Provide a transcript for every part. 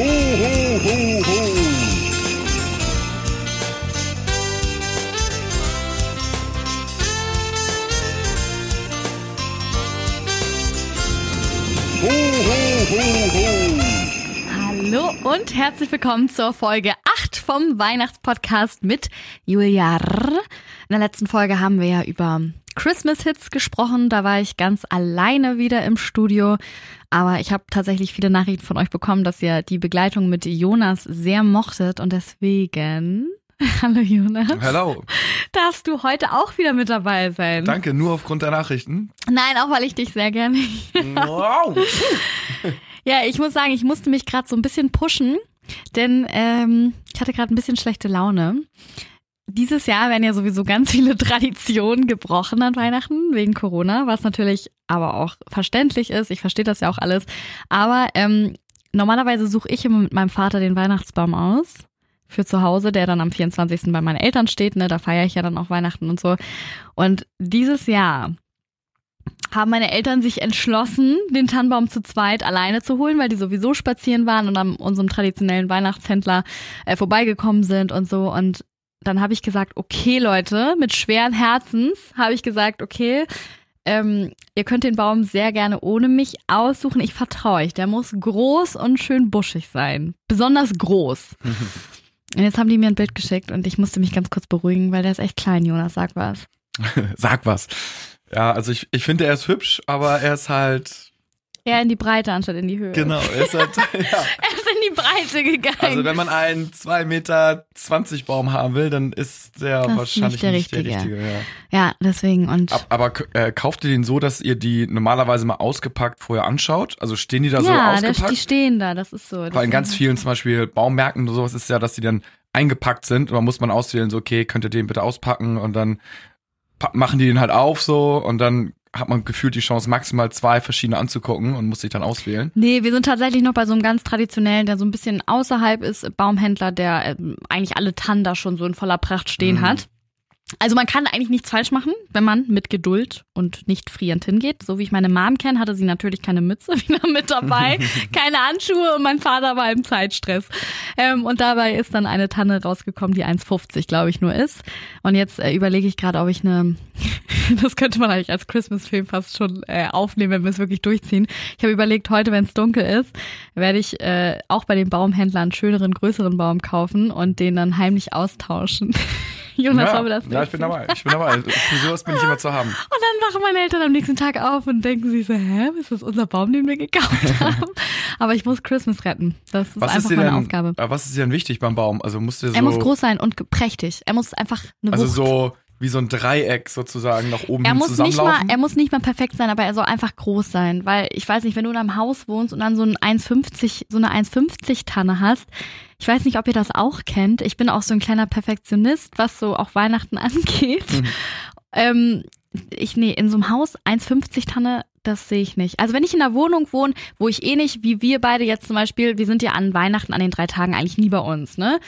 Ho, ho, ho, ho. Ho, ho, ho. Hallo und herzlich willkommen zur Folge 8 vom Weihnachtspodcast mit Julia. In der letzten Folge haben wir ja über Christmas Hits gesprochen. Da war ich ganz alleine wieder im Studio. Aber ich habe tatsächlich viele Nachrichten von euch bekommen, dass ihr die Begleitung mit Jonas sehr mochtet und deswegen. Hallo Jonas. Hallo. Darfst du heute auch wieder mit dabei sein? Danke, nur aufgrund der Nachrichten. Nein, auch weil ich dich sehr gerne. Wow. Ja, ich muss sagen, ich musste mich gerade so ein bisschen pushen, denn ähm, ich hatte gerade ein bisschen schlechte Laune. Dieses Jahr werden ja sowieso ganz viele Traditionen gebrochen an Weihnachten wegen Corona, was natürlich aber auch verständlich ist. Ich verstehe das ja auch alles. Aber ähm, normalerweise suche ich immer mit meinem Vater den Weihnachtsbaum aus für zu Hause, der dann am 24. bei meinen Eltern steht. Ne, da feiere ich ja dann auch Weihnachten und so. Und dieses Jahr haben meine Eltern sich entschlossen, den Tannenbaum zu zweit alleine zu holen, weil die sowieso spazieren waren und an unserem traditionellen Weihnachtshändler äh, vorbeigekommen sind und so. Und dann habe ich gesagt, okay Leute, mit schweren Herzens habe ich gesagt, okay, ähm, ihr könnt den Baum sehr gerne ohne mich aussuchen. Ich vertraue euch. Der muss groß und schön buschig sein. Besonders groß. und jetzt haben die mir ein Bild geschickt und ich musste mich ganz kurz beruhigen, weil der ist echt klein, Jonas. Sag was. Sag was. Ja, also ich, ich finde, er ist hübsch, aber er ist halt. Eher in die Breite anstatt in die Höhe. Genau, er ist halt. ja. Er ist in die Breite gegangen. Also wenn man einen 2,20 Meter Baum haben will, dann ist der Das wahrscheinlich nicht der nicht der Richtige. richtige. ja. ja, deswegen und. Ab, aber äh, kauft ihr den so, dass ihr die normalerweise mal ausgepackt vorher anschaut? Also stehen die da so ja, der, ausgepackt? die stehen da, das ist so. Weil in ganz vielen zum Beispiel Baumärkten oder sowas ist ja, dass die dann eingepackt sind und dann muss man auswählen, so okay, könnt ihr den bitte auspacken und dann machen die den halt auf so und dann hat man gefühlt die Chance, maximal zwei verschiedene anzugucken und muss sich dann auswählen. Nee, wir sind tatsächlich noch bei so einem ganz traditionellen, der so ein bisschen außerhalb ist, Baumhändler, der ähm, eigentlich alle Tannen da schon so in voller Pracht stehen Mhm. hat. Also man kann eigentlich nichts falsch machen, wenn man mit Geduld und nicht frierend hingeht. So wie ich meine Mom kenne, hatte sie natürlich keine Mütze wieder mit dabei, keine Handschuhe und mein Vater war im Zeitstress. Ähm, und dabei ist dann eine Tanne rausgekommen, die 1,50 glaube ich nur ist. Und jetzt äh, überlege ich gerade, ob ich eine, das könnte man eigentlich als Christmas-Film fast schon äh, aufnehmen, wenn wir es wirklich durchziehen. Ich habe überlegt, heute, wenn es dunkel ist, werde ich äh, auch bei den Baumhändlern einen schöneren, größeren Baum kaufen und den dann heimlich austauschen. Jonas, ja, das ja, ich bin dabei. Ich bin dabei. Sowas bin ich immer zu haben. Und dann wachen meine Eltern am nächsten Tag auf und denken sich so, hä, ist das unser Baum, den wir gekauft haben? Aber ich muss Christmas retten. Das ist Was einfach ist meine denn, Aufgabe. was ist dir denn wichtig beim Baum? Also musst du so, Er muss groß sein und prächtig. Er muss einfach eine also Wucht. so wie so ein Dreieck sozusagen nach oben er hin muss nicht mal, er muss nicht mal perfekt sein, aber er soll einfach groß sein, weil ich weiß nicht, wenn du in einem Haus wohnst und dann so ein 1,50, so eine 1,50 Tanne hast, ich weiß nicht, ob ihr das auch kennt. Ich bin auch so ein kleiner Perfektionist, was so auch Weihnachten angeht. Mhm. Ähm, ich, nee, in so einem Haus 1,50 Tanne, das sehe ich nicht. Also wenn ich in einer Wohnung wohne, wo ich eh nicht, wie wir beide jetzt zum Beispiel, wir sind ja an Weihnachten, an den drei Tagen eigentlich nie bei uns, ne?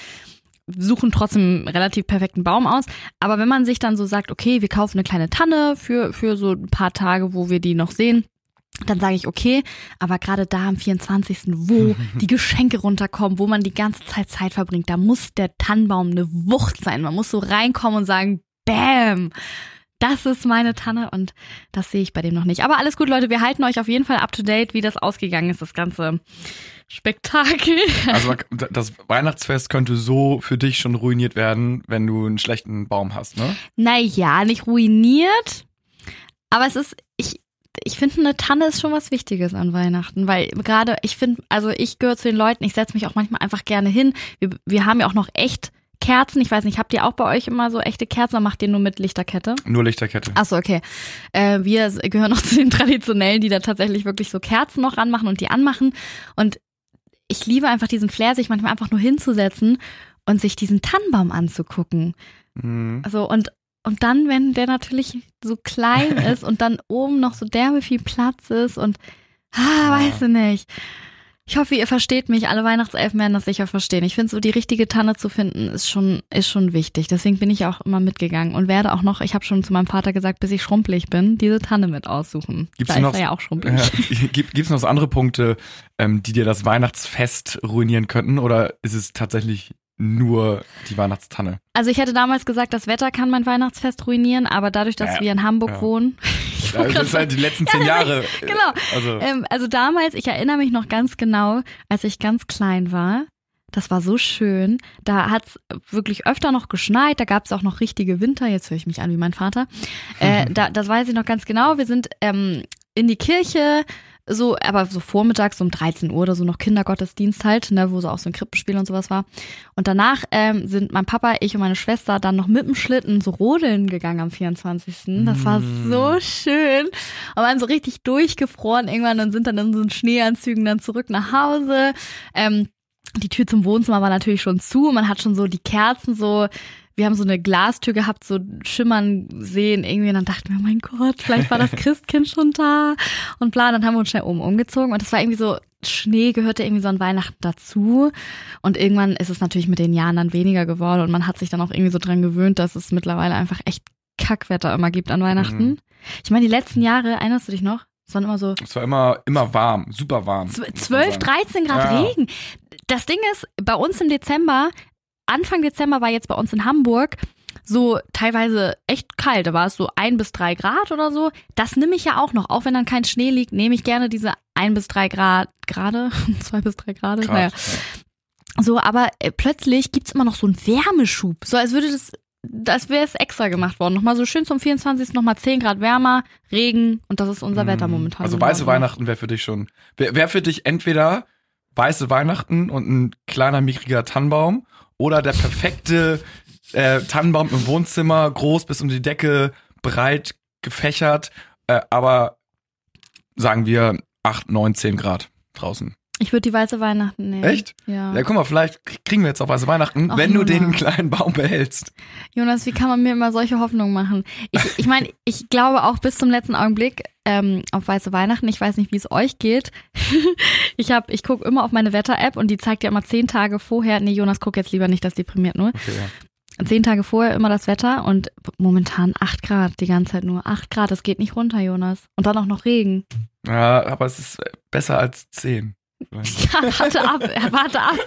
suchen trotzdem einen relativ perfekten Baum aus. Aber wenn man sich dann so sagt, okay, wir kaufen eine kleine Tanne für, für so ein paar Tage, wo wir die noch sehen, dann sage ich, okay, aber gerade da am 24., wo die Geschenke runterkommen, wo man die ganze Zeit Zeit verbringt, da muss der Tannenbaum eine Wucht sein. Man muss so reinkommen und sagen, Bäm, das ist meine Tanne und das sehe ich bei dem noch nicht. Aber alles gut, Leute, wir halten euch auf jeden Fall up to date, wie das ausgegangen ist, das ganze Spektakel. Also das Weihnachtsfest könnte so für dich schon ruiniert werden, wenn du einen schlechten Baum hast, ne? Naja, nicht ruiniert. Aber es ist, ich, ich finde, eine Tanne ist schon was Wichtiges an Weihnachten, weil gerade, ich finde, also ich gehöre zu den Leuten, ich setze mich auch manchmal einfach gerne hin. Wir, wir haben ja auch noch echt Kerzen. Ich weiß nicht, habt ihr auch bei euch immer so echte Kerzen oder macht ihr nur mit Lichterkette? Nur Lichterkette. Achso, okay. Äh, wir gehören noch zu den Traditionellen, die da tatsächlich wirklich so Kerzen noch ranmachen und die anmachen. Und ich liebe einfach diesen Flair, sich manchmal einfach nur hinzusetzen und sich diesen Tannenbaum anzugucken. Mhm. Also und und dann, wenn der natürlich so klein ist und dann oben noch so derbe viel Platz ist und ah, weiß ich nicht. Ich hoffe, ihr versteht mich. Alle Weihnachtselfen werden das sicher verstehen. Ich finde, so die richtige Tanne zu finden, ist schon, ist schon wichtig. Deswegen bin ich auch immer mitgegangen und werde auch noch, ich habe schon zu meinem Vater gesagt, bis ich schrumpelig bin, diese Tanne mit aussuchen. Gibt's da noch- ist er ja auch schrumpelig. Ja, gibt es noch so andere Punkte, ähm, die dir das Weihnachtsfest ruinieren könnten? Oder ist es tatsächlich nur die Weihnachtstanne? Also ich hätte damals gesagt, das Wetter kann mein Weihnachtsfest ruinieren, aber dadurch, dass Ja, wir in Hamburg ja. wohnen. Ja, das ist halt die letzten zehn Jahre. Genau. Also, Ähm, also damals, ich erinnere mich noch ganz genau, als ich ganz klein war. Das war so schön. Da hat's wirklich öfter noch geschneit. Da gab's auch noch richtige Winter. Jetzt höre ich mich an wie mein Vater. Äh, da, das weiß ich noch ganz genau. Wir sind ähm, in die Kirche, so, aber so vormittags um 13 Uhr oder so noch Kindergottesdienst halt, ne, wo so auch so ein Krippenspiel und sowas war. Und danach ähm, sind mein Papa, ich und meine Schwester dann noch mit dem Schlitten so rodeln gegangen am 24. Das war Mm. so schön. Und waren so richtig durchgefroren irgendwann und sind dann in so Schneeanzügen dann zurück nach Hause. Ähm, die Tür zum Wohnzimmer war natürlich schon zu. Man hat schon so die Kerzen so, wir haben so eine Glastür gehabt, so schimmern sehen irgendwie. Und dann dachten wir, oh mein Gott, vielleicht war das Christkind schon da. Und bla, dann haben wir uns schnell oben umgezogen. Und das war irgendwie so, Schnee gehörte irgendwie so an Weihnachten dazu. Und irgendwann ist es natürlich mit den Jahren dann weniger geworden. Und man hat sich dann auch irgendwie so dran gewöhnt, dass es mittlerweile einfach echt Kackwetter immer gibt an Weihnachten. Mhm. Ich meine, die letzten Jahre, erinnerst du dich noch? Es waren immer so es war immer, immer warm, super warm. Zw- muss man 12, sagen. 13 Grad Ja. Regen. Das Ding ist, bei uns im Dezember, Anfang Dezember war jetzt bei uns in Hamburg so teilweise echt kalt. Da war es so ein bis drei Grad oder so. Das nehme ich ja auch noch. Auch wenn dann kein Schnee liegt, nehme ich gerne diese ein bis drei Grad, gerade, zwei bis drei Grad. Grad, Naja. ja. So, aber äh, plötzlich gibt's immer noch so einen Wärmeschub. So als würde das, als wäre es extra gemacht worden. Nochmal so schön zum 24. nochmal 10 Grad wärmer, Regen und das ist unser Wetter momentan. Also weiße. Weihnachten wäre für dich schon. Wäre wär für dich entweder weiße Weihnachten und ein kleiner mickriger Tannenbaum oder der perfekte äh, Tannenbaum im Wohnzimmer, groß bis um die Decke, breit gefächert, äh, aber sagen wir 8, 9, 10 Grad draußen. Ich würde die weiße Weihnachten nehmen. Echt? Ja. Ja, guck mal, vielleicht kriegen wir jetzt auch weiße Weihnachten, Ach, wenn du den Jonas. kleinen Baum behältst. Jonas, wie kann man mir immer solche Hoffnungen machen? Ich, ich meine, ich glaube auch bis zum letzten Augenblick ähm, auf weiße Weihnachten. Ich weiß nicht, wie es euch geht. ich hab, ich gucke immer auf meine Wetter-App und die zeigt ja immer zehn Tage vorher. Nee, Jonas, guck jetzt lieber nicht, das deprimiert nur. Okay, ja. Zehn Tage vorher immer das Wetter und momentan acht Grad, die ganze Zeit nur. Acht Grad, das geht nicht runter, Jonas. Und dann auch noch Regen. ja, aber es ist besser als 10. Ja, warte ab, warte ab.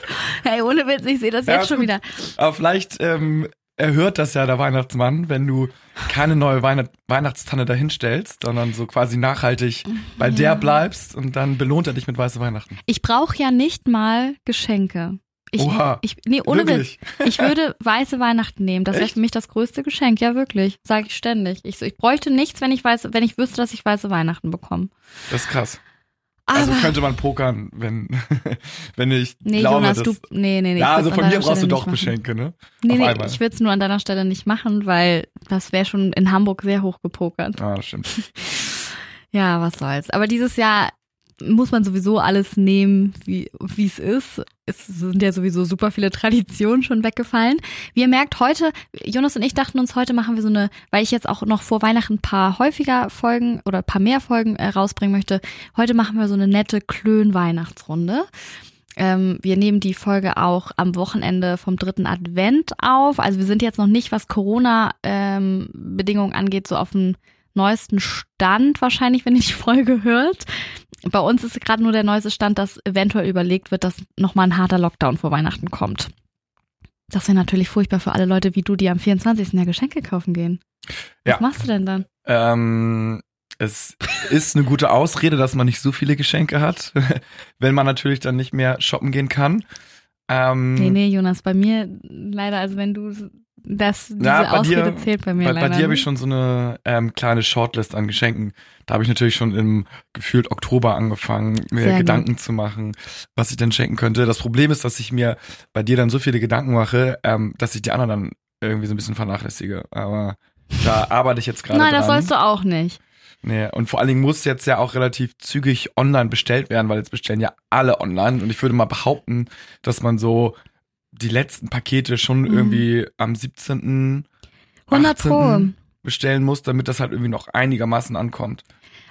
Hey, ohne Witz, ich sehe das Ja, jetzt schon wieder. Aber vielleicht ähm, erhört das ja der Weihnachtsmann, wenn du keine neue Weihnacht Weihnachtstanne dahinstellst, sondern so quasi nachhaltig bei Ja. der bleibst und dann belohnt er dich mit weiße Weihnachten. Ich brauche ja nicht mal Geschenke. Ich, Oha. ich, nee, ohne Wirklich? Witz. Ich würde weiße Weihnachten nehmen. Das wäre für mich das größte Geschenk. Ja, wirklich. Sage ich ständig. Ich, so, ich bräuchte nichts, wenn ich weiß, wenn ich wüsste, dass ich weiße Weihnachten bekomme. Das ist krass. Aber, also könnte man pokern, wenn, wenn ich nee, glaube, Jonas, dass, du, nee, nee, nee. ja, also von mir brauchst du Stelle doch nicht machen. Geschenke, ne? Nee, nee, ich würde es nur an deiner Stelle nicht machen, weil das wäre schon in Hamburg sehr hoch gepokert. Ah, das stimmt. Ja, was soll's. Aber dieses Jahr muss man sowieso alles nehmen, wie es ist. Es sind ja sowieso super viele Traditionen schon weggefallen. Wie ihr merkt, heute, Jonas und ich dachten uns, heute machen wir so eine, weil ich jetzt auch noch vor Weihnachten ein paar häufiger Folgen oder ein paar mehr Folgen äh, rausbringen möchte, heute machen wir so eine nette Klön-Weihnachtsrunde. Ähm, wir nehmen die Folge auch am Wochenende vom dritten Advent auf. Also wir sind jetzt noch nicht, was Corona-Bedingungen angeht, so auf dem neuesten Stand wahrscheinlich, wenn ihr die Folge hört. Bei uns ist gerade nur der neueste Stand, dass eventuell überlegt wird, dass nochmal ein harter Lockdown vor Weihnachten kommt. Das wäre natürlich furchtbar für alle Leute wie du, die am 24. ja Geschenke kaufen gehen. Was Ja. machst du denn dann? Ähm, es ist eine gute Ausrede, dass man nicht so viele Geschenke hat, wenn man natürlich dann nicht mehr shoppen gehen kann. Ähm, Nee, nee, Jonas, bei mir leider, also wenn du das, diese Ja, bei Ausrede dir- zählt bei mir Bei, leider. bei dir habe ich schon so eine ähm, kleine Shortlist an Geschenken. Da habe ich natürlich schon im gefühlt Oktober angefangen, mir Sehr gut. Gedanken zu machen, was ich denn schenken könnte. Das Problem ist, dass ich mir bei dir dann so viele Gedanken mache, ähm, dass ich die anderen dann irgendwie so ein bisschen vernachlässige. Aber da arbeite ich jetzt gerade Nein, dran. das sollst du auch nicht. Nee, und vor allen Dingen muss jetzt ja auch relativ zügig online bestellt werden, weil jetzt bestellen ja alle online. Und ich würde mal behaupten, dass man so die letzten Pakete schon Mhm. irgendwie am 17. 100 Pro. 18., bestellen muss, damit das halt irgendwie noch einigermaßen ankommt.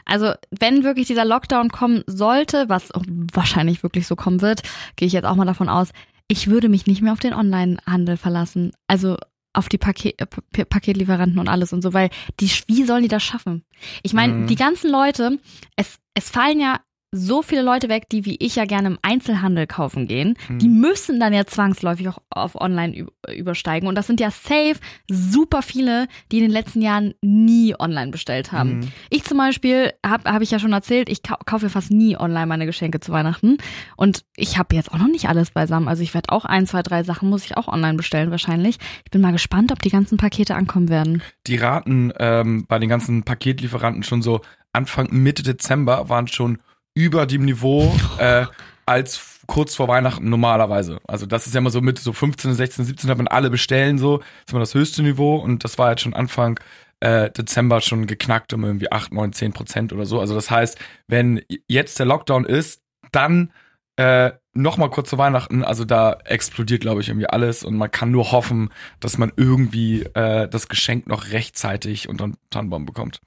Also, wenn wirklich dieser Lockdown kommen sollte, was wahrscheinlich wirklich so kommen wird, gehe ich jetzt auch mal davon aus, ich würde mich nicht mehr auf den Online-Handel verlassen. Also auf die Paket, äh, Pa- Paketlieferanten und alles und so, weil die, wie sollen die das schaffen? Ich meine, Mhm. die ganzen Leute, es, es fallen ja so viele Leute weg, die wie ich ja gerne im Einzelhandel kaufen gehen, Mhm. die müssen dann ja zwangsläufig auch auf online übersteigen. Und das sind ja safe super viele, die in den letzten Jahren nie online bestellt haben. Mhm. Ich zum Beispiel, habe hab ich ja schon erzählt, ich kau kaufe ja fast nie online meine Geschenke zu Weihnachten. Und ich habe jetzt auch noch nicht alles beisammen. Also ich werde auch ein, zwei, drei Sachen muss ich auch online bestellen wahrscheinlich. Ich bin mal gespannt, ob die ganzen Pakete ankommen werden. Die Raten ähm, bei den ganzen Paketlieferanten schon so Anfang Mitte Dezember waren schon über dem Niveau äh, als kurz vor Weihnachten normalerweise. Also das ist ja immer so mit so 15, 16, 17 hat man alle bestellen so, das ist immer das höchste Niveau und das war jetzt schon Anfang äh, Dezember schon geknackt um irgendwie 8, 9, 10 Prozent oder so. Also das heißt, wenn jetzt der Lockdown ist, dann äh, noch mal kurz zu Weihnachten, also da explodiert, glaube ich, irgendwie alles und man kann nur hoffen, dass man irgendwie äh, das Geschenk noch rechtzeitig unter den Tannenbaum bekommt.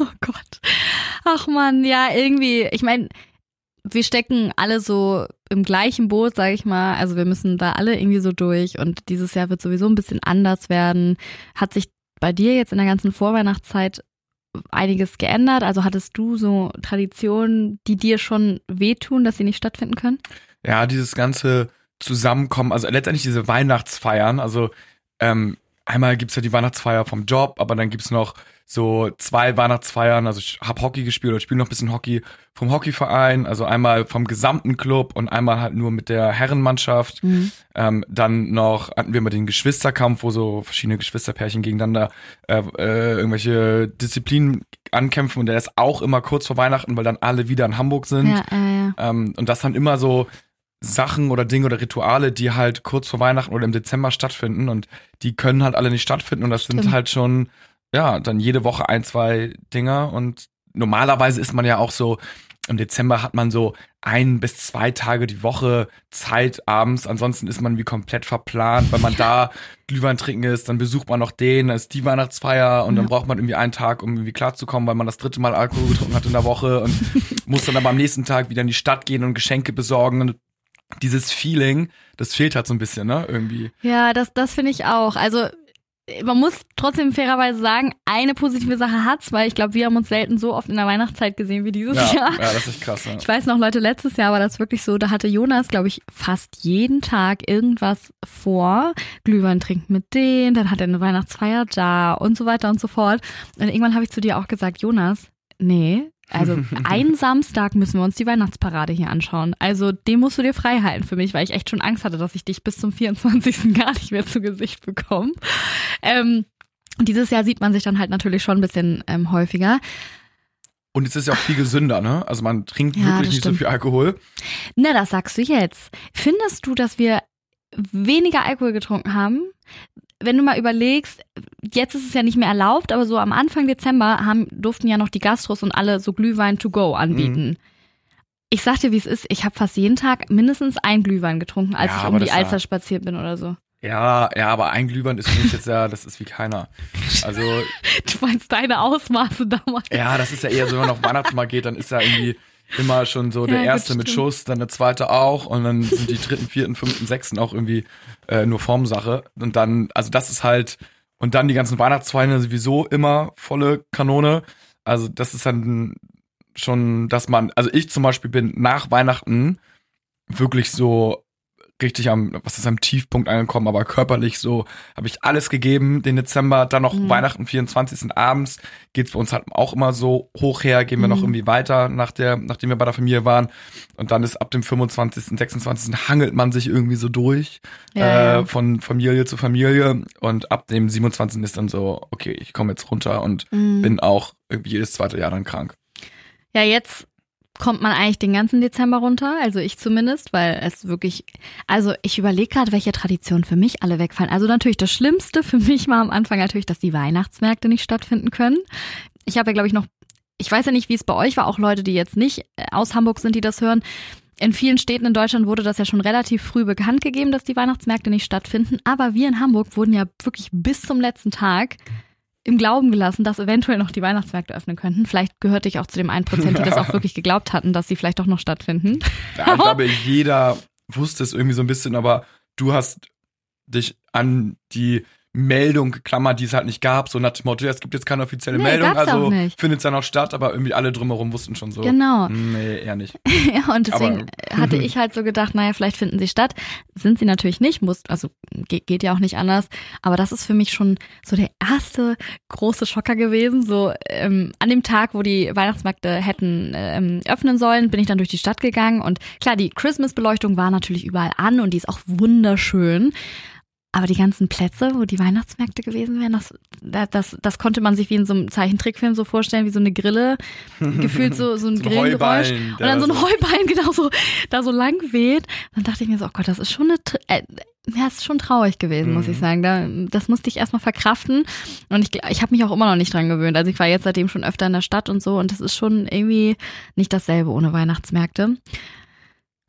Oh Gott. Ach man, ja, irgendwie, ich meine, wir stecken alle so im gleichen Boot, sag ich mal. Also wir müssen da alle irgendwie so durch und dieses Jahr wird sowieso ein bisschen anders werden. Hat sich bei dir jetzt in der ganzen Vorweihnachtszeit einiges geändert? Also hattest du so Traditionen, die dir schon wehtun, dass sie nicht stattfinden können? Ja, dieses ganze Zusammenkommen, also letztendlich diese Weihnachtsfeiern, also ähm, einmal gibt's ja die Weihnachtsfeier vom Job, aber dann gibt's noch so zwei Weihnachtsfeiern, also ich hab Hockey gespielt oder spiele noch ein bisschen Hockey vom Hockeyverein, also einmal vom gesamten Club und einmal halt nur mit der Herrenmannschaft. Ähm, dann noch hatten wir mal den Geschwisterkampf, wo so verschiedene Geschwisterpärchen gegeneinander äh, äh, irgendwelche Disziplinen ankämpfen und der ist auch immer kurz vor Weihnachten, weil dann alle wieder in Hamburg sind. Ja, ja, ja. Ähm, und das sind immer so Sachen oder Dinge oder Rituale, die halt kurz vor Weihnachten oder im Dezember stattfinden und die können halt alle nicht stattfinden und das sind Stimmt. halt schon, ja, dann jede Woche ein, zwei Dinger und normalerweise ist man ja auch so, im Dezember hat man so ein bis zwei Tage die Woche Zeit abends, ansonsten ist man wie komplett verplant, weil man da Glühwein trinken ist, dann besucht man noch den, dann ist die Weihnachtsfeier und dann Ja. braucht man irgendwie einen Tag, um irgendwie klarzukommen, weil man das dritte Mal Alkohol getrunken hat in der Woche und muss dann aber am nächsten Tag wieder in die Stadt gehen und Geschenke besorgen und dieses Feeling, das fehlt halt so ein bisschen, ne, irgendwie. Ja, das, das finde ich auch. Also man muss trotzdem fairerweise sagen, eine positive Sache hat's, weil ich glaube, wir haben uns selten so oft in der Weihnachtszeit gesehen wie dieses Ja, Jahr. ja, das ist krass. Ja. Ich weiß noch, Leute, letztes Jahr war das wirklich so, da hatte Jonas, glaube ich, fast jeden Tag irgendwas vor. Glühwein trinkt mit denen, dann hat er eine Weihnachtsfeier da und so weiter und so fort. Und irgendwann habe ich zu dir auch gesagt, Jonas, nee, also einen Samstag müssen wir uns die Weihnachtsparade hier anschauen. Also den musst du dir frei halten für mich, weil ich echt schon Angst hatte, dass ich dich bis zum 24. gar nicht mehr zu Gesicht bekomme. Ähm, dieses Jahr sieht man sich dann halt natürlich schon ein bisschen ähm, häufiger. Und es ist ja auch viel gesünder, ne? Also man trinkt Ja, wirklich nicht stimmt. so viel Alkohol. Na, das sagst du jetzt. Findest du, dass wir weniger Alkohol getrunken haben? Wenn du mal überlegst, jetzt ist es ja nicht mehr erlaubt, aber so am Anfang Dezember haben, durften ja noch die Gastros und alle so Glühwein to go anbieten. Ich sag dir, wie es ist, ich habe fast jeden Tag mindestens ein Glühwein getrunken, als Ja, ich um die das war- Alster spaziert bin oder so. Ja, ja, aber ein Glühwein ist für mich jetzt ja, das ist wie keiner. Also, Du meinst deine Ausmaße damals. ja, das ist ja eher so, wenn man auf Weihnachtsmarkt geht, dann ist ja irgendwie immer schon so der Ja, gut, erste mit. Schuss, dann der zweite auch und dann sind die dritten, vierten, fünften, sechsten auch irgendwie äh, nur Formsache. Und dann, also das ist halt, und dann die ganzen Weihnachtsfeiern sowieso immer volle Kanone. Also das ist dann schon, dass man, also ich zum Beispiel bin nach Weihnachten wirklich so richtig am, was ist am Tiefpunkt angekommen, aber körperlich so habe ich alles gegeben den Dezember, dann noch Mhm. Weihnachten 24. abends geht's bei uns halt auch immer so hoch her, gehen wir noch Mhm. irgendwie weiter nach der, nachdem wir bei der Familie waren und dann ist ab dem 25., 26. hangelt man sich irgendwie so durch Ja, äh, ja. von Familie zu Familie und ab dem 27. ist dann so, okay, ich komme jetzt runter und Mhm. bin auch irgendwie jedes zweite Jahr dann krank. Ja, jetzt kommt man eigentlich den ganzen Dezember runter, also ich zumindest, weil es wirklich, also ich überlege gerade, welche Traditionen für mich alle wegfallen. Also natürlich das Schlimmste für mich war am Anfang natürlich, dass die Weihnachtsmärkte nicht stattfinden können. Ich habe ja, glaube ich, noch, ich weiß ja nicht, wie es bei euch war, auch Leute, die jetzt nicht äh, aus Hamburg sind, die das hören. In vielen Städten in Deutschland wurde das ja schon relativ früh bekannt gegeben, dass die Weihnachtsmärkte nicht stattfinden. Aber wir in Hamburg wurden ja wirklich bis zum letzten Tag im Glauben gelassen, dass eventuell noch die Weihnachtsmärkte öffnen könnten. Vielleicht gehörte ich auch zu dem 1%, die das auch wirklich geglaubt hatten, dass sie vielleicht doch noch stattfinden. Ja, ich glaube, jeder wusste es irgendwie so ein bisschen, aber du hast dich an die Meldung geklammert, die es halt nicht gab, so nach dem Motto, ja, es gibt jetzt keine offizielle Nee, Meldung, also findet es ja noch statt, aber irgendwie alle drumherum wussten schon so. Genau. Nee, eher nicht. Ja, und deswegen Aber- hatte ich halt so gedacht, naja, vielleicht finden sie statt. Sind sie natürlich nicht, muss, also geht, geht ja auch nicht anders. Aber das ist für mich schon so der erste große Schocker gewesen. So ähm, an dem Tag, wo die Weihnachtsmärkte hätten ähm, öffnen sollen, bin ich dann durch die Stadt gegangen. Und klar, die Christmas-Beleuchtung war natürlich überall an und die ist auch wunderschön. Aber die ganzen Plätze, wo die Weihnachtsmärkte gewesen wären, das, das, das, konnte man sich wie in so einem Zeichentrickfilm so vorstellen, wie so eine Grille, gefühlt so, so ein So. Heuballen, Und dann so ein Heuballen genau so, da so lang weht. Dann dachte ich mir so, oh Gott, das ist schon eine, äh, ja, ist schon traurig gewesen, muss Mhm. ich sagen. Da, das musste ich erstmal verkraften. Und ich, ich habe mich auch immer noch nicht dran gewöhnt. Also ich war jetzt seitdem schon öfter in der Stadt und so und das ist schon irgendwie nicht dasselbe ohne Weihnachtsmärkte.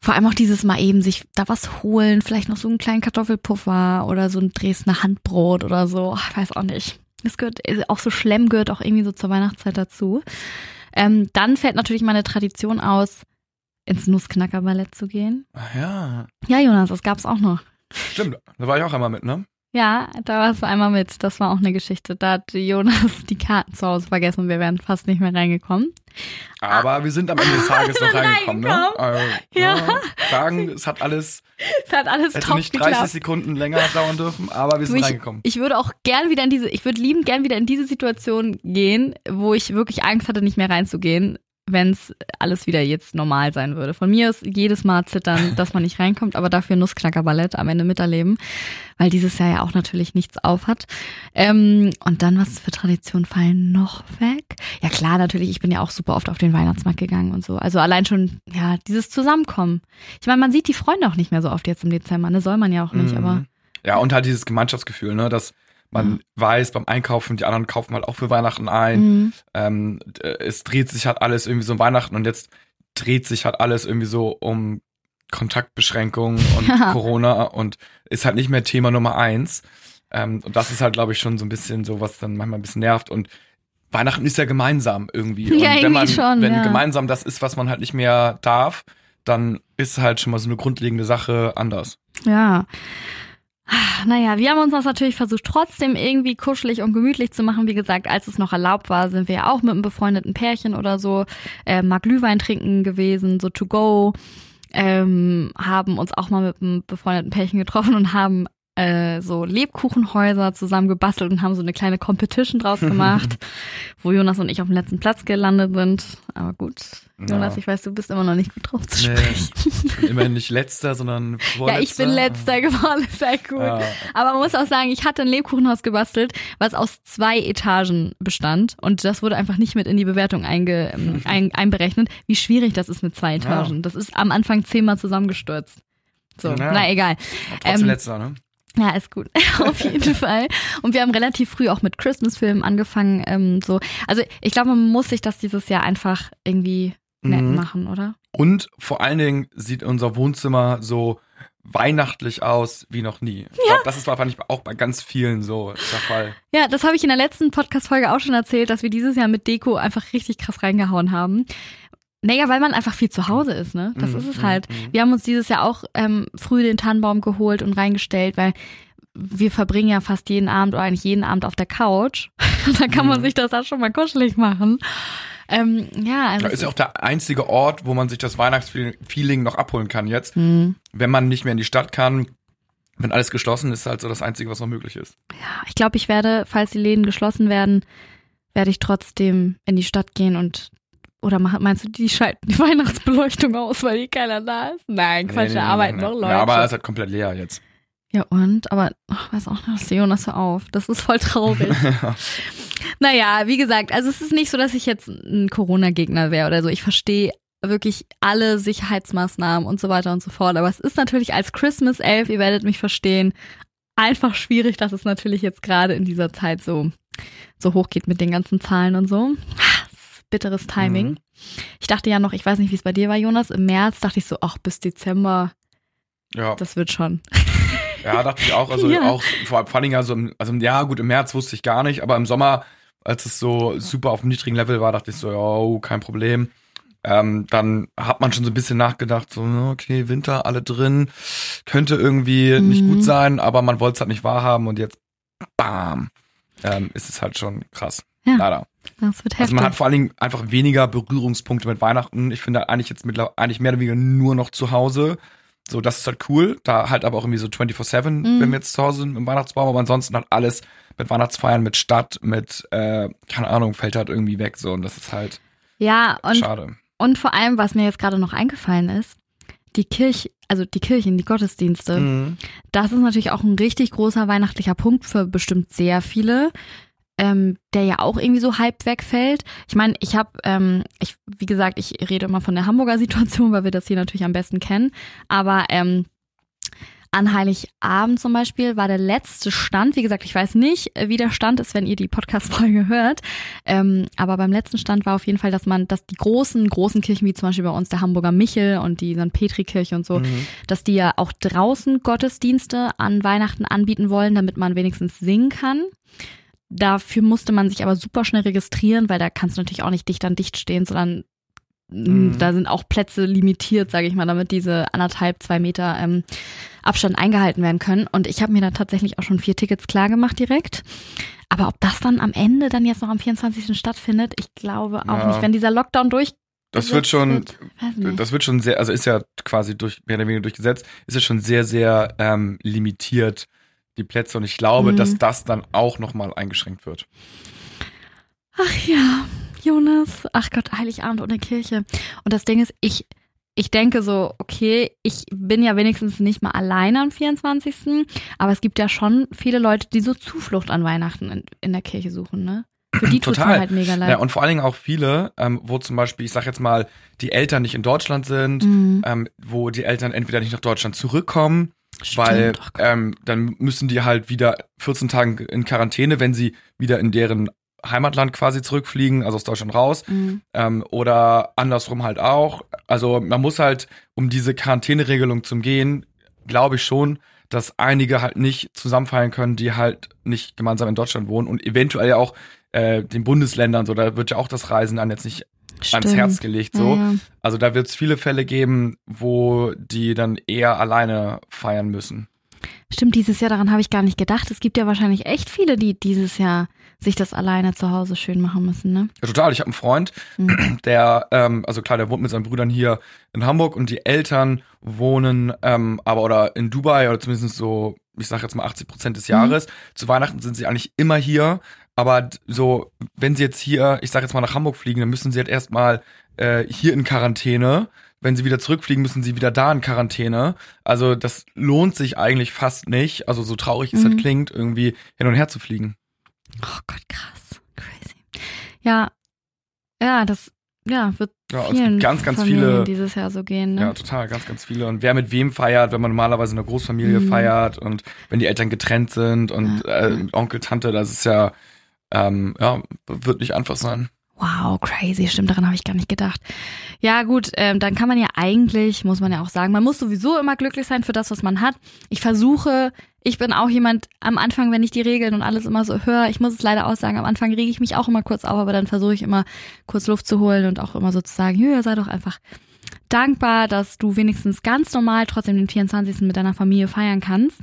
Vor allem auch dieses Mal eben sich da was holen, vielleicht noch so einen kleinen Kartoffelpuffer oder so ein Dresdner Handbrot oder so. Ach, Ich weiß auch nicht. Das gehört, äh, auch so Schlemm gehört auch irgendwie so zur Weihnachtszeit dazu. Ähm, dann fällt natürlich meine Tradition aus, ins Nussknackerballett zu gehen. Ach ja, Ja, Jonas, das gab's auch noch. stimmt. Da war ich auch einmal mit, ne? Ja, da warst du einmal mit. Das war auch eine Geschichte. Da hat Jonas die Karten zu Hause vergessen und wir wären fast nicht mehr reingekommen. Aber wir sind am Ende des Tages noch reingekommen, ne? Also, Ja. ne? Sagen, es hat alles, Es hat alles hätte top nicht 30 geklappt. Sekunden länger dauern dürfen, aber wir sind ich, reingekommen. ich würde auch gern wieder in diese, ich würde liebend gern wieder in diese Situation gehen, wo ich wirklich Angst hatte, nicht mehr reinzugehen, wenn es alles wieder jetzt normal sein würde. Von mir ist jedes Mal zittern, dass man nicht reinkommt, aber dafür Nussknackerballett am Ende miterleben, weil dieses Jahr ja auch natürlich nichts auf hat. Ähm, und dann, was für Traditionen fallen noch weg? Ja klar, natürlich, ich bin ja auch super oft auf den Weihnachtsmarkt gegangen und so. Also allein schon, ja, dieses Zusammenkommen. Ich meine, man sieht die Freunde auch nicht mehr so oft jetzt im Dezember, ne? Soll man ja auch nicht, Mhm. aber Ja, und halt dieses Gemeinschaftsgefühl, ne, dass man Mhm. weiß, beim Einkaufen, die anderen kaufen halt auch für Weihnachten ein. mhm. Ähm, d- es dreht sich halt alles irgendwie so um Weihnachten und jetzt dreht sich halt alles irgendwie so um Kontaktbeschränkungen und Ja. Corona und ist halt nicht mehr Thema Nummer eins. Ähm, und das ist halt, glaube ich, schon so ein bisschen so, was dann manchmal ein bisschen nervt. Und Weihnachten ist ja gemeinsam irgendwie. Ja, und wenn irgendwie man, schon, wenn ja. gemeinsam das ist, was man halt nicht mehr darf, dann ist halt schon mal so eine grundlegende Sache anders. Ja. Ah, Naja, wir haben uns das natürlich versucht, trotzdem irgendwie kuschelig und gemütlich zu machen. Wie gesagt, als es noch erlaubt war, sind wir ja auch mit einem befreundeten Pärchen oder so äh, mal Glühwein trinken gewesen, so to go. Ähm, haben uns auch mal mit einem befreundeten Pärchen getroffen und haben äh, so Lebkuchenhäuser zusammen gebastelt und haben so eine kleine Competition draus gemacht, wo Jonas und ich auf dem letzten Platz gelandet sind. Aber gut, Jonas, Ja. ich weiß, du bist immer noch nicht gut drauf zu Nee, sprechen. immerhin nicht letzter, sondern vorletzter. Ja, ich bin letzter geworden, sehr gut. Ja. Aber man muss auch sagen, ich hatte ein Lebkuchenhaus gebastelt, was aus zwei Etagen bestand. Und das wurde einfach nicht mit in die Bewertung einge, ähm, ein, einberechnet, wie schwierig das ist mit zwei Etagen. Das ist am Anfang zehnmal zusammengestürzt. So, Ja. na egal. Trotzdem Ähm, letzter, ne? Ja, ist gut. Auf jeden Fall. Und wir haben relativ früh auch mit Christmas-Filmen angefangen. Ähm, so. Also ich glaube, man muss sich das dieses Jahr einfach irgendwie nett Mhm. machen, oder? Und vor allen Dingen sieht unser Wohnzimmer so weihnachtlich aus wie noch nie. Ich glaube, das ist wahrscheinlich auch bei ganz vielen so der Fall. Ja, das habe ich in der letzten Podcast-Folge auch schon erzählt, dass wir dieses Jahr mit Deko einfach richtig krass reingehauen haben. Naja, weil man einfach viel zu Hause ist, ne? Das Mhm, ist es mhm, halt. mhm. Wir haben uns dieses Jahr auch ähm, früh den Tannenbaum geholt und reingestellt, weil wir verbringen ja fast jeden Abend oder eigentlich jeden Abend auf der Couch. da kann man Mhm. sich das auch schon mal kuschelig machen. Ähm, ja, also ist ja auch der einzige Ort, wo man sich das Weihnachtsfeeling noch abholen kann jetzt. Hm. Wenn man nicht mehr in die Stadt kann, wenn alles geschlossen ist, ist halt so das Einzige, was noch möglich ist. Ja, ich glaube, ich werde, falls die Läden geschlossen werden, werde ich trotzdem in die Stadt gehen und oder meinst du, die schalten die Weihnachtsbeleuchtung aus, weil hier keiner da ist? Nein, Quatsch, Nee, nee, da nee, arbeiten noch nee. Leute. Ja, aber es ist halt komplett leer jetzt. Ja, und? Aber, ach, weiß auch nicht, Jonas, hör auf. Das ist voll traurig. naja, wie gesagt, also es ist nicht so, dass ich jetzt ein Corona-Gegner wäre oder so. Ich verstehe wirklich alle Sicherheitsmaßnahmen und so weiter und so fort. Aber es ist natürlich als Christmas Elf, ihr werdet mich verstehen, einfach schwierig, dass es natürlich jetzt gerade in dieser Zeit so, so hoch geht mit den ganzen Zahlen und so. Bitteres Timing. Mhm. Ich dachte ja noch, ich weiß nicht, wie es bei dir war, Jonas, im März dachte ich so, ach, bis Dezember, Ja. das wird schon. Ja, dachte ich auch. Also Ja. auch vor, vor allen Dingen also, im, also Jahr, gut, im März wusste ich gar nicht, aber im Sommer, als es so super auf einem niedrigen Level war, dachte ich so, oh, kein Problem. Ähm, dann hat man schon so ein bisschen nachgedacht, so, okay, Winter, alle drin, könnte irgendwie nicht Mhm. gut sein, aber man wollte es halt nicht wahrhaben und jetzt, bam, ähm, ist es halt schon krass. Ja. Leider. Das wird heftig. Also man hat vor allen Dingen einfach weniger Berührungspunkte mit Weihnachten. Ich finde eigentlich jetzt mittlerweile eigentlich mehr oder weniger nur noch zu Hause. So, das ist halt cool. Da halt aber auch irgendwie so 24-7, Mhm. wenn wir jetzt zu Hause sind im Weihnachtsbaum. Aber ansonsten halt alles mit Weihnachtsfeiern, mit Stadt, mit, äh, keine Ahnung, fällt halt irgendwie weg. So, und das ist halt ja, und, schade. und vor allem, was mir jetzt gerade noch eingefallen ist, die Kirche, also die Kirchen, die Gottesdienste, Mhm. das ist natürlich auch ein richtig großer weihnachtlicher Punkt für bestimmt sehr viele, ähm, der ja auch irgendwie so halb wegfällt. Ich meine, ich habe, ähm, ich, wie gesagt, ich rede immer von der Hamburger Situation, weil wir das hier natürlich am besten kennen. Aber ähm, an Heiligabend zum Beispiel war der letzte Stand. Wie gesagt, ich weiß nicht, äh, wie der Stand ist, wenn ihr die Podcast-Folge hört. Ähm, aber beim letzten Stand war auf jeden Fall, dass man, dass die großen, großen Kirchen, wie zum Beispiel bei uns der Hamburger Michel und die St. Petri-Kirche und so, Mhm. dass die ja auch draußen Gottesdienste an Weihnachten anbieten wollen, damit man wenigstens singen kann. Dafür musste man sich aber super schnell registrieren, weil da kannst du natürlich auch nicht dicht an dicht stehen, sondern Mhm. da sind auch Plätze limitiert, sage ich mal, damit diese anderthalb, zwei Meter ähm, Abstand eingehalten werden können. Und ich habe mir da tatsächlich auch schon vier Tickets klar gemacht direkt. Aber ob das dann am Ende dann jetzt noch am 24. stattfindet, ich glaube auch Ja. nicht. Wenn dieser Lockdown durch Das wird schon, wird, das wird schon sehr, also ist ja quasi durch, mehr oder weniger durchgesetzt, ist ja schon sehr, sehr ähm, limitiert, die Plätze. Und ich glaube, Mhm. dass das dann auch nochmal eingeschränkt wird. Ach ja, Jonas. Ach Gott, Heiligabend ohne Kirche. Und das Ding ist, ich, ich denke so, okay, ich bin ja wenigstens nicht mal alleine am 24. Aber es gibt ja schon viele Leute, die so Zuflucht an Weihnachten in, in der Kirche suchen, ne? Für die tut's Total. halt mega leid. Ja, und vor allen Dingen auch viele, ähm, wo zum Beispiel, ich sag jetzt mal, die Eltern nicht in Deutschland sind, Mhm. ähm, wo die Eltern entweder nicht nach Deutschland zurückkommen, Stimmt, weil ähm, dann müssen die halt wieder 14 Tage in Quarantäne, wenn sie wieder in deren Heimatland quasi zurückfliegen, also aus Deutschland raus, Mhm. ähm, oder andersrum halt auch. Also man muss halt, um diese Quarantäneregelung zu umgehen, glaube ich schon, dass einige halt nicht zusammen feiern können, die halt nicht gemeinsam in Deutschland wohnen und eventuell ja auch äh, den Bundesländern, so da wird ja auch das Reisen dann jetzt nicht ans Stimmt. Herz gelegt, so. Ja, ja. Also da wird es viele Fälle geben, wo die dann eher alleine feiern müssen. Stimmt, dieses Jahr, daran habe ich gar nicht gedacht. Es gibt ja wahrscheinlich echt viele, die dieses Jahr sich das alleine zu Hause schön machen müssen, ne? Ja, total. Ich habe einen Freund, Mhm. der, ähm, also klar, der wohnt mit seinen Brüdern hier in Hamburg und die Eltern wohnen ähm, aber oder in Dubai oder zumindest so, ich sag jetzt mal 80 Prozent des Jahres. Zu Weihnachten sind sie eigentlich immer hier, aber so, wenn sie jetzt hier, ich sag jetzt mal nach Hamburg fliegen, dann müssen sie halt erstmal äh, hier in Quarantäne. Wenn sie wieder zurückfliegen, müssen sie wieder da in Quarantäne. Also das lohnt sich eigentlich fast nicht. Also so traurig es Mhm. halt klingt, irgendwie hin und her zu fliegen. Oh Gott, krass. Crazy. Ja, ja, das ja, wird Ja, es gibt ganz, ganz Familien viele dieses Jahr so gehen, ne? Ja, total, ganz, ganz viele. Und wer mit wem feiert, wenn man normalerweise in einer Großfamilie Mhm. feiert und wenn die Eltern getrennt sind und Ja. äh, Onkel, Tante, das ist ja, ähm, ja, wird nicht einfach sein. Wow, crazy, stimmt, daran habe ich gar nicht gedacht. Ja, gut, ähm, dann kann man ja eigentlich, muss man ja auch sagen, man muss sowieso immer glücklich sein für das, was man hat. Ich versuche, ich bin auch jemand am Anfang, wenn ich die Regeln und alles immer so höre, ich muss es leider auch sagen, am Anfang rege ich mich auch immer kurz auf, aber dann versuche ich immer kurz Luft zu holen und auch immer so zu sagen, ja, sei doch einfach dankbar, dass du wenigstens ganz normal trotzdem den 24. mit deiner Familie feiern kannst.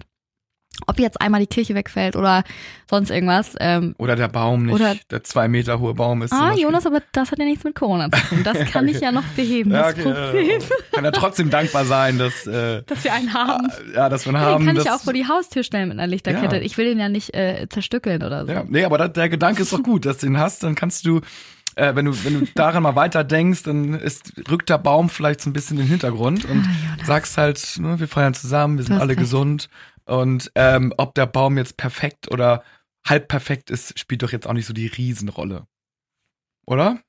Ob jetzt einmal die Kirche wegfällt oder sonst irgendwas. Ähm, Oder der Baum nicht, Oder- der zwei Meter hohe Baum ist. Ah. Jonas, aber das hat ja nichts mit Corona zu tun. Das kann ich Okay. ja noch beheben, Ja, das okay, Problem. äh, kann ja trotzdem dankbar sein, dass, äh, Dass wir einen haben. ja, dass wir ihn Den haben. kann ich dass, auch vor die Haustür stellen mit einer Lichterkette. Ja. Ich will den ja nicht äh, zerstückeln oder so. Ja, nee, aber da, der Gedanke ist doch gut, dass du ihn hast, dann kannst du, äh, wenn du, wenn du daran mal weiter denkst, dann ist, rückt der Baum vielleicht so ein bisschen in den Hintergrund und Ah, sagst halt, ne, wir feiern zusammen, wir sind alle recht. gesund und ähm, ob der Baum jetzt perfekt oder halb perfekt ist, spielt doch jetzt auch nicht so die Riesenrolle. Oder?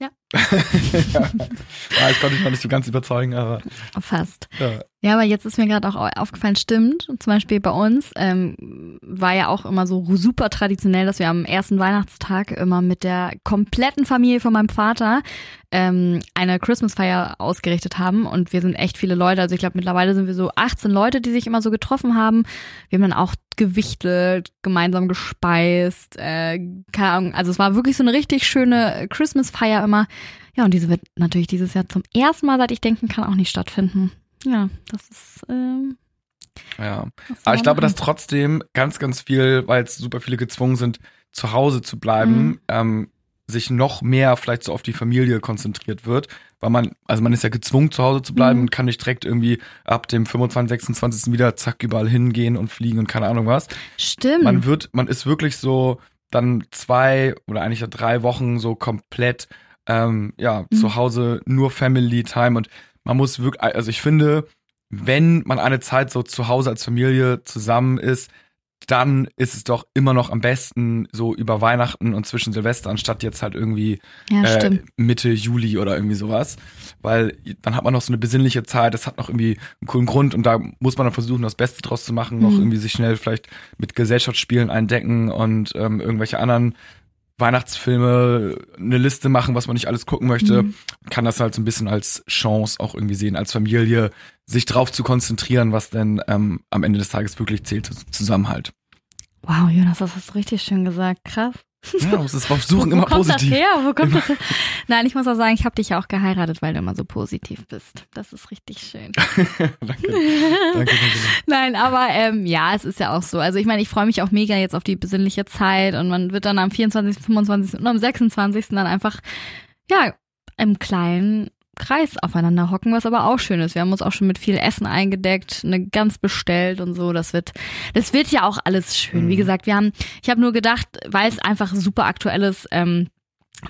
Ja. ja, ich konnte dich noch nicht so ganz überzeugen, aber Fast. ja. Ja, aber jetzt ist mir gerade auch au- aufgefallen, stimmt. Und zum Beispiel bei uns ähm, war ja auch immer so super traditionell, dass wir am ersten Weihnachtstag immer mit der kompletten Familie von meinem Vater ähm, eine Christmasfeier ausgerichtet haben. Und wir sind echt viele Leute. Also ich glaube, mittlerweile sind wir so 18 Leute, die sich immer so getroffen haben. Wir haben dann auch gewichtet, gemeinsam gespeist. Äh, keine Ahnung. Also es war wirklich so eine richtig schöne Christmasfeier immer. Ja, und diese wird natürlich dieses Jahr zum ersten Mal, seit ich denken kann, auch nicht stattfinden. Ja, das ist. Ähm, ja. Aber ich glaube, dass trotzdem ganz, ganz viel, weil jetzt super viele gezwungen sind, zu Hause zu bleiben, Mhm. ähm, sich noch mehr vielleicht so auf die Familie konzentriert wird, weil man, also man ist ja gezwungen zu Hause zu bleiben Mhm. und kann nicht direkt irgendwie ab dem 25., 26. wieder zack überall hingehen und fliegen und keine Ahnung was. Stimmt. Man wird, man ist wirklich so dann zwei oder eigentlich drei Wochen so komplett ähm, ja Mhm. zu Hause nur Family Time und man muss wirklich, also ich finde, wenn man eine Zeit so zu Hause als Familie zusammen ist, dann ist es doch immer noch am besten so über Weihnachten und zwischen Silvester, anstatt jetzt halt irgendwie ja, äh. Mitte Juli oder irgendwie sowas. Weil dann hat man noch so eine besinnliche Zeit, das hat noch irgendwie einen coolen Grund und da muss man dann versuchen, das Beste draus zu machen, noch Mhm. irgendwie sich schnell vielleicht mit Gesellschaftsspielen eindecken und ähm, irgendwelche anderen Weihnachtsfilme eine Liste machen, was man nicht alles gucken möchte. Mhm. Kann das halt so ein bisschen als Chance auch irgendwie sehen, als Familie, sich drauf zu konzentrieren, was denn ähm, am Ende des Tages wirklich zählt, Zusammenhalt. Wow, Jonas, das hast du richtig schön gesagt. Krass. Ja, muss es versuchen, wo, wo immer kommt positiv. das her? Wo kommt Immer. das her? Nein, ich muss auch sagen, ich habe dich ja auch geheiratet, weil du immer so positiv bist. Das ist richtig schön. danke. danke, danke. Nein, aber ähm, ja, es ist ja auch so. Also ich meine, ich freue mich auch mega jetzt auf die besinnliche Zeit und man wird dann am 24., 25. und am 26. dann einfach, ja, im kleinen Kreis aufeinander hocken, was aber auch schön ist. Wir haben uns auch schon mit viel Essen eingedeckt, eine Gans bestellt und so. Das wird, das wird ja auch alles schön. Wie Mhm. gesagt, wir haben, ich habe nur gedacht, weil es einfach super aktuell ist, ähm,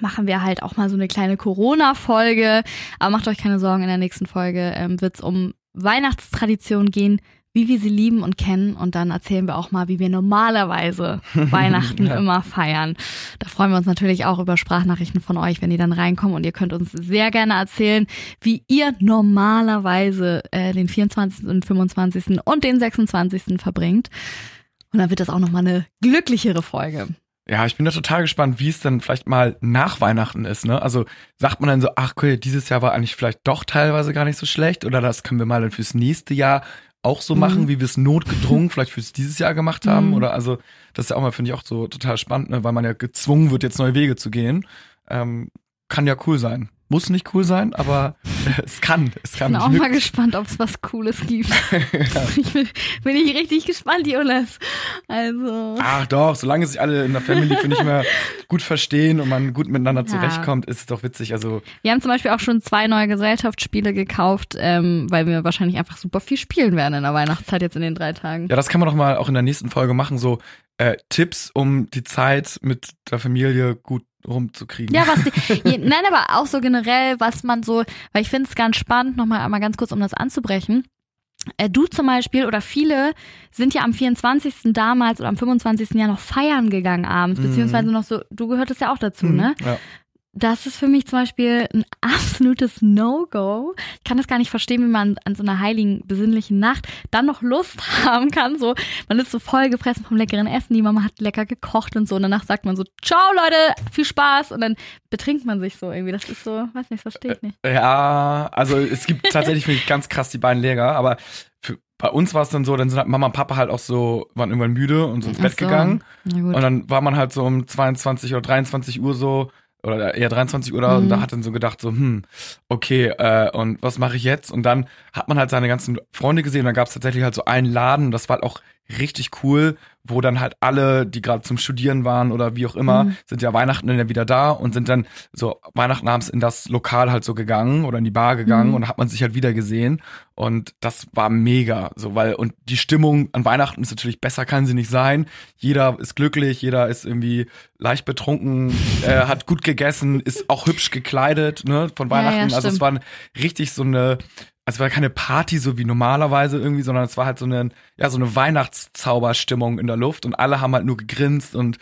machen wir halt auch mal so eine kleine Corona-Folge. Aber macht euch keine Sorgen, in der nächsten Folge ähm, wird es um Weihnachtstraditionen gehen, wie wir sie lieben und kennen. Und dann erzählen wir auch mal, wie wir normalerweise Weihnachten Ja. immer feiern. Da freuen wir uns natürlich auch über Sprachnachrichten von euch, wenn die dann reinkommen. Und ihr könnt uns sehr gerne erzählen, wie ihr normalerweise äh, den 24. und 25. und den 26. verbringt. Und dann wird das auch nochmal eine glücklichere Folge. Ja, ich bin da total gespannt, wie es dann vielleicht mal nach Weihnachten ist, ne? Also sagt man dann so, ach okay, dieses Jahr war eigentlich vielleicht doch teilweise gar nicht so schlecht oder das können wir mal dann fürs nächste Jahr auch so Mhm. machen, wie wir es notgedrungen vielleicht fürs dieses Jahr gemacht haben Mhm. oder also das ist ja auch mal finde ich auch so total spannend, ne? weil man ja gezwungen wird jetzt neue Wege zu gehen. Ähm, kann ja cool sein. Muss nicht cool sein, aber es kann, es kann. bin auch Ich mal gespannt, ob es was Cooles gibt. ich bin, bin ich richtig gespannt, Jonas. Also. Ach doch, solange sich alle in der Family, finde ich, immer gut verstehen und man gut miteinander Ja. zurechtkommt, ist es doch witzig. Also Wir haben zum Beispiel auch schon zwei neue Gesellschaftsspiele gekauft, ähm, weil wir wahrscheinlich einfach super viel spielen werden in der Weihnachtszeit jetzt in den drei Tagen. Ja, das kann man doch mal auch in der nächsten Folge machen, so äh, Tipps, um die Zeit mit der Familie gut rumzukriegen. Ja, was die, je- nein, aber auch so generell, was man so, weil ich finde es ganz spannend, nochmal einmal ganz kurz, um das anzubrechen. Äh, du zum Beispiel oder viele sind ja am 24. damals oder am 25. Jahr noch feiern gegangen abends, Mhm. beziehungsweise noch so, du gehörtest ja auch dazu, ne? Ja. Das ist für mich zum Beispiel ein absolutes No-Go. Ich kann das gar nicht verstehen, wie man an so einer heiligen, besinnlichen Nacht dann noch Lust haben kann. So, man ist so voll gepresst vom leckeren Essen, die Mama hat lecker gekocht und so. Und danach sagt man so, ciao Leute, viel Spaß. Und dann betrinkt man sich so irgendwie. Das ist so, weiß nicht, das verstehe ich nicht. Ja, also es gibt tatsächlich, finde ich, ganz krass die beiden Lehrer, aber für, bei uns war es dann so, dann sind halt Mama und Papa halt auch so, waren irgendwann müde und sind ins Bett so. gegangen. Und dann war man halt so um 22 oder 23 Uhr so, oder eher 23 Uhr da, und Mhm. da hat dann so gedacht, so, hm, okay, äh, und was mache ich jetzt? Und dann hat man halt seine ganzen Freunde gesehen, und dann gab es tatsächlich halt so einen Laden, und das war halt auch richtig cool, wo dann halt alle, die gerade zum Studieren waren oder wie auch immer, Mhm. sind ja Weihnachten dann wieder da und sind dann so Weihnachten abends in das Lokal halt so gegangen oder in die Bar gegangen Mhm. und hat man sich halt wieder gesehen und das war mega, so weil und die Stimmung an Weihnachten ist natürlich besser kann sie nicht sein. Jeder ist glücklich, jeder ist irgendwie leicht betrunken, äh, hat gut gegessen, ist auch hübsch gekleidet, ne, von Ja, ja, Weihnachten. also es war richtig so eine also es war keine Party so wie normalerweise irgendwie, sondern es war halt so eine, ja, so eine Weihnachtszauberstimmung in der Luft und alle haben halt nur gegrinst und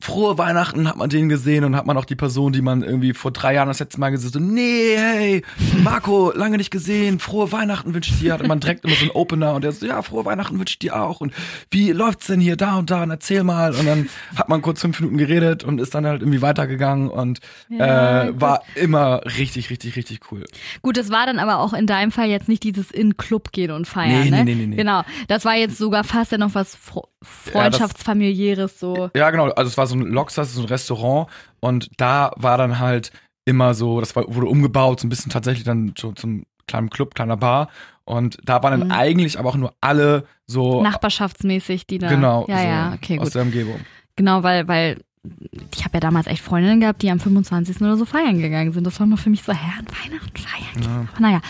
frohe Weihnachten hat man den gesehen und hat man auch die Person, die man irgendwie vor drei Jahren das letzte Mal gesehen hat, so, nee, hey, Marco, lange nicht gesehen, frohe Weihnachten wünsche ich dir. Hat man direkt immer so einen Opener und der so, ja, frohe Weihnachten wünsche ich dir auch und wie läuft's denn hier da und da und erzähl mal und dann hat man kurz fünf Minuten geredet und ist dann halt irgendwie weitergegangen und Ja, äh, war immer richtig, richtig, richtig cool. Gut, das war dann aber auch in deinem Fall jetzt nicht dieses in Club gehen und feiern, Nee, ne? nee, nee, nee, nee. Genau, das war jetzt sogar fast ja noch was Freundschaftsfamiliäres so. Ja, genau. Also es war so ein Loxas, so ein Restaurant und da war dann halt immer so, das war, wurde umgebaut, so ein bisschen tatsächlich dann so zum kleinen Club, kleiner Bar und da waren dann Mhm. eigentlich aber auch nur alle so Nachbarschaftsmäßig, die da. genau Ja, so ja, okay, aus gut. der Umgebung. Genau, weil, weil ich habe ja damals echt Freundinnen gehabt, die am 25. oder so feiern gegangen sind. Das war mal für mich so, an Weihnachten feiern. Ja. Naja.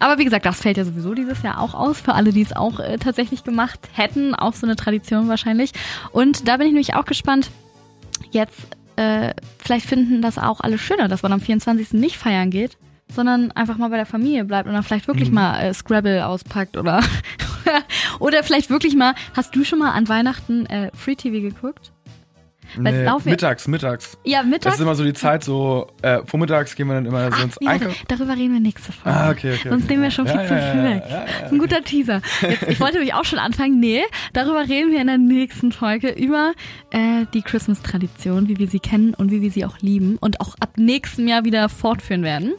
Aber wie gesagt, das fällt ja sowieso dieses Jahr auch aus, für alle, die es auch äh, tatsächlich gemacht hätten. Auch so eine Tradition wahrscheinlich. Und da bin ich nämlich auch gespannt, jetzt, äh, vielleicht finden das auch alle schöner, dass man am 24. nicht feiern geht, sondern einfach mal bei der Familie bleibt und dann vielleicht wirklich Mhm. mal äh, Scrabble auspackt oder, oder vielleicht wirklich mal, hast du schon mal an Weihnachten äh, Free TV geguckt? Nee, mittags, mittags. Ja, Das mittags. ist immer so die Zeit, so äh, vormittags gehen wir dann immer so ins nee, Einkaufen. darüber reden wir nächste Folge. Ah, okay, okay. Sonst okay. nehmen wir schon viel Ja, zu ja, viel ja, weg. Das ein guter Teaser. Jetzt, ich wollte mich auch schon anfangen. Nee, darüber reden wir in der nächsten Folge über äh, die Christmas-Tradition, wie wir sie kennen und wie wir sie auch lieben und auch ab nächstem Jahr wieder fortführen werden.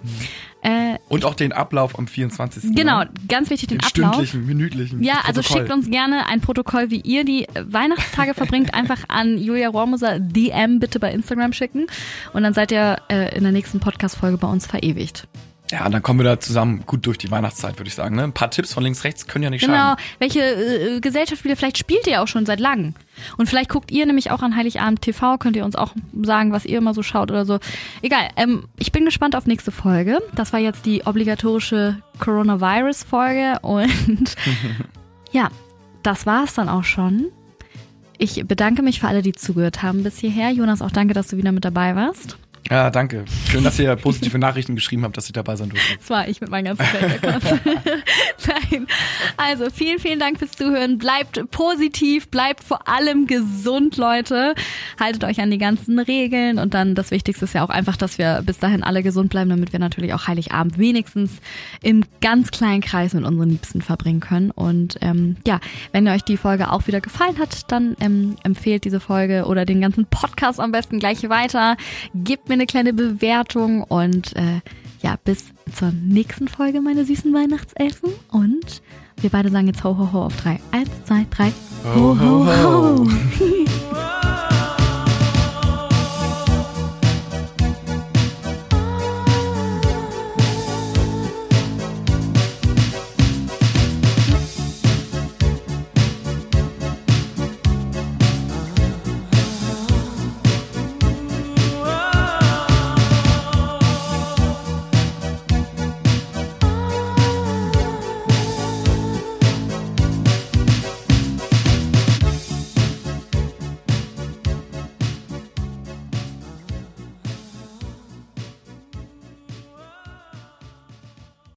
Äh, Und auch den Ablauf am 24. genau, ne? ganz wichtig, den, Den Ablauf. stündlichen, minütlichen. Ja, also schickt uns gerne ein Protokoll, wie ihr die Weihnachtstage verbringt, einfach an Julia Rohrmoser DM bitte bei Instagram schicken und dann seid ihr äh, in der nächsten Podcast-Folge bei uns verewigt. Ja, dann kommen wir da zusammen gut durch die Weihnachtszeit, würde ich sagen. Ne? Ein paar Tipps von links, rechts können ja nicht Genau, schaden. welche äh, Gesellschaftsspiele, vielleicht spielt ihr auch schon seit langem. Und vielleicht guckt ihr nämlich auch an Heiligabend TV, könnt ihr uns auch sagen, was ihr immer so schaut oder so. Egal, ähm, ich bin gespannt auf nächste Folge. Das war jetzt die obligatorische Coronavirus-Folge und ja, das war's dann auch schon. Ich bedanke mich für alle, die zugehört haben bis hierher. Jonas, auch danke, dass du wieder mit dabei warst. Ja, danke. Schön, dass ihr positive Nachrichten geschrieben habt, dass ich dabei sein durfte. Das war ich mit meinen ganzen Fake-Accounts. Nein. Also vielen, vielen Dank fürs Zuhören. Bleibt positiv, bleibt vor allem gesund, Leute. Haltet euch an die ganzen Regeln und dann das Wichtigste ist ja auch einfach, dass wir bis dahin alle gesund bleiben, damit wir natürlich auch Heiligabend wenigstens im ganz kleinen Kreis mit unseren Liebsten verbringen können. Und ähm, ja, wenn euch die Folge auch wieder gefallen hat, dann ähm, empfehlt diese Folge oder den ganzen Podcast am besten gleich weiter. Gebt mir eine kleine Bewertung und äh, ja, bis zur nächsten Folge, meine süßen Weihnachtselfen. Und wir beide sagen jetzt ho, ho, ho auf drei. Eins, zwei, drei. Ho, ho, ho.